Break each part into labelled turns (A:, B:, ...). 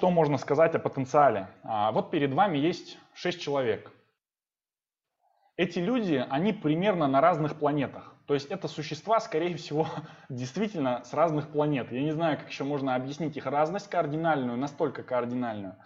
A: что можно сказать о потенциале. А, вот перед вами есть 6 человек. Эти люди, они примерно на разных планетах. То есть это существа, скорее всего, действительно с разных планет. Я не знаю, как еще можно объяснить их разность кардинальную, настолько кардинальную.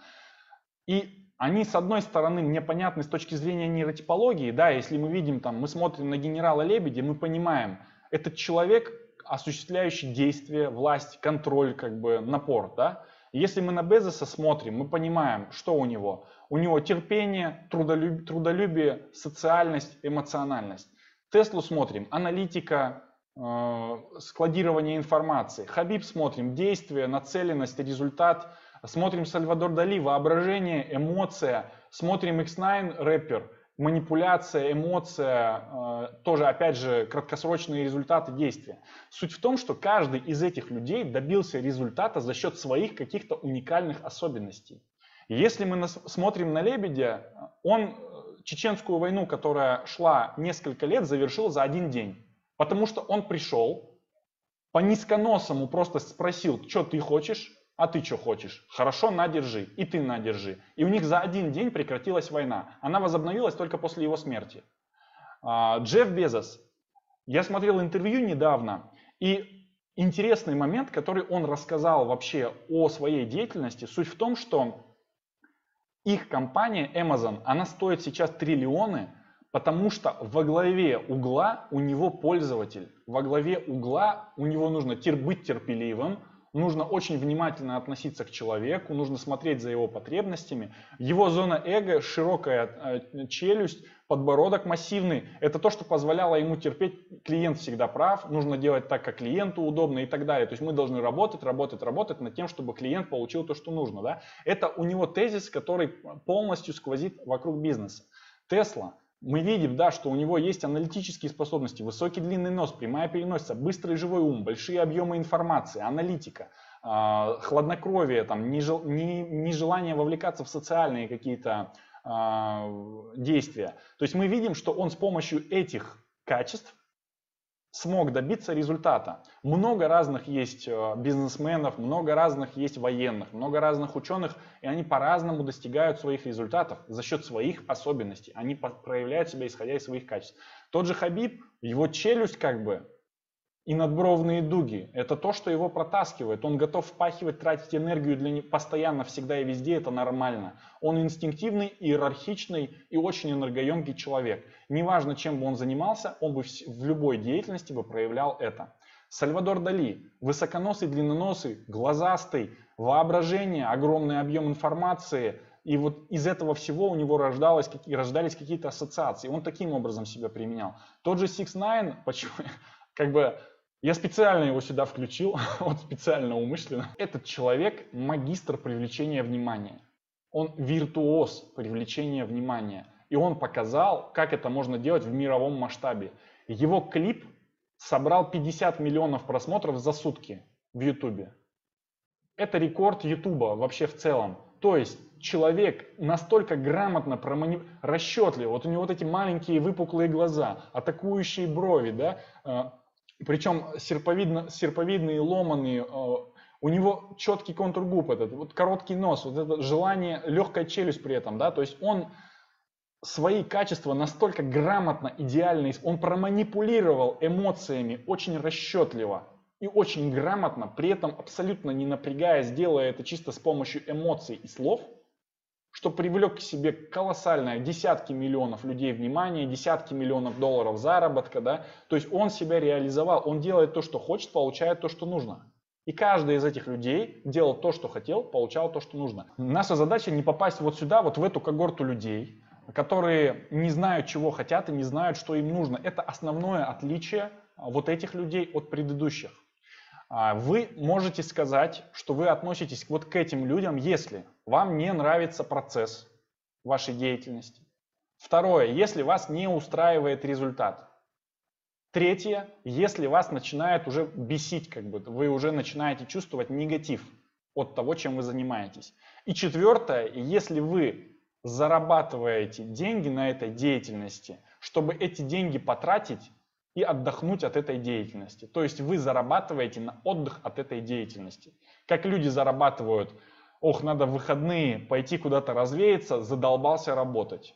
A: И они, с одной стороны, мне понятны с точки зрения нейротипологии, да, если мы видим, там, мы смотрим на генерала Лебедя, мы понимаем, этот человек, осуществляющий действие, власть, контроль, как бы напор, да. Если мы на Безоса смотрим, мы понимаем, что у него. У него терпение, трудолюбие, трудолюбие социальность, эмоциональность. Теслу смотрим, аналитика, э, складирование информации. Хабиб смотрим, действие, нацеленность, результат. Смотрим Сальвадор Дали, воображение, эмоция. Смотрим X9, рэпер, манипуляция, эмоция, э, тоже, опять же, краткосрочные результаты действия. Суть в том, что каждый из этих людей добился результата за счет своих каких-то уникальных особенностей. Если мы смотрим на Лебедя, он э, чеченскую войну, которая шла несколько лет, завершил за один день. Потому что он пришел, по низконосому просто спросил, что ты хочешь, а ты что хочешь? Хорошо, надержи. И ты надержи. И у них за один день прекратилась война. Она возобновилась только после его смерти. А, Джефф Безос. Я смотрел интервью недавно, и интересный момент, который он рассказал вообще о своей деятельности, суть в том, что их компания Amazon, она стоит сейчас триллионы, потому что во главе угла у него пользователь. Во главе угла у него нужно быть терпеливым, нужно очень внимательно относиться к человеку, нужно смотреть за его потребностями. Его зона эго, широкая э, челюсть, подбородок массивный. Это то, что позволяло ему терпеть. Клиент всегда прав, нужно делать так, как клиенту удобно и так далее. То есть мы должны работать, работать, работать над тем, чтобы клиент получил то, что нужно. Да? Это у него тезис, который полностью сквозит вокруг бизнеса. Тесла мы видим, да, что у него есть аналитические способности, высокий длинный нос, прямая переносица, быстрый живой ум, большие объемы информации, аналитика, э, хладнокровие, там, нежелание вовлекаться в социальные какие-то э, действия. То есть мы видим, что он с помощью этих качеств смог добиться результата. Много разных есть э, бизнесменов, много разных есть военных, много разных ученых, и они по-разному достигают своих результатов за счет своих особенностей. Они проявляют себя исходя из своих качеств. Тот же Хабиб, его челюсть как бы и надбровные дуги. Это то, что его протаскивает. Он готов впахивать, тратить энергию для постоянно, всегда и везде. Это нормально. Он инстинктивный, иерархичный и очень энергоемкий человек. Неважно, чем бы он занимался, он бы в любой деятельности бы проявлял это. Сальвадор Дали, высоконосый, длинноносый, глазастый, воображение, огромный объем информации, и вот из этого всего у него рождалось, рождались какие-то ассоциации. Он таким образом себя применял. Тот же Six Nine, почему, как бы я специально его сюда включил, вот специально, умышленно. Этот человек магистр привлечения внимания. Он виртуоз привлечения внимания. И он показал, как это можно делать в мировом масштабе. Его клип собрал 50 миллионов просмотров за сутки в Ютубе. Это рекорд Ютуба вообще в целом. То есть человек настолько грамотно, промани... расчетлив, вот у него вот эти маленькие выпуклые глаза, атакующие брови, да, э, причем серповидно, серповидные, ломаные, э, у него четкий контур губ этот, вот короткий нос, вот это желание, легкая челюсть при этом, да, то есть он свои качества настолько грамотно, идеально, он проманипулировал эмоциями очень расчетливо и очень грамотно, при этом абсолютно не напрягаясь, делая это чисто с помощью эмоций и слов – что привлек к себе колоссальное десятки миллионов людей внимания, десятки миллионов долларов заработка, да, то есть он себя реализовал, он делает то, что хочет, получает то, что нужно. И каждый из этих людей делал то, что хотел, получал то, что нужно. Наша задача не попасть вот сюда, вот в эту когорту людей, которые не знают, чего хотят и не знают, что им нужно. Это основное отличие вот этих людей от предыдущих. А, вы можете сказать, что вы относитесь вот к этим людям, если вам не нравится процесс вашей деятельности. Второе, если вас не устраивает результат. Третье, если вас начинает уже бесить, как бы вы уже начинаете чувствовать негатив от того, чем вы занимаетесь. И четвертое, если вы зарабатываете деньги на этой деятельности, чтобы эти деньги потратить и отдохнуть от этой деятельности. То есть вы зарабатываете на отдых от этой деятельности. Как люди зарабатывают ох, надо в выходные пойти куда-то развеяться, задолбался работать.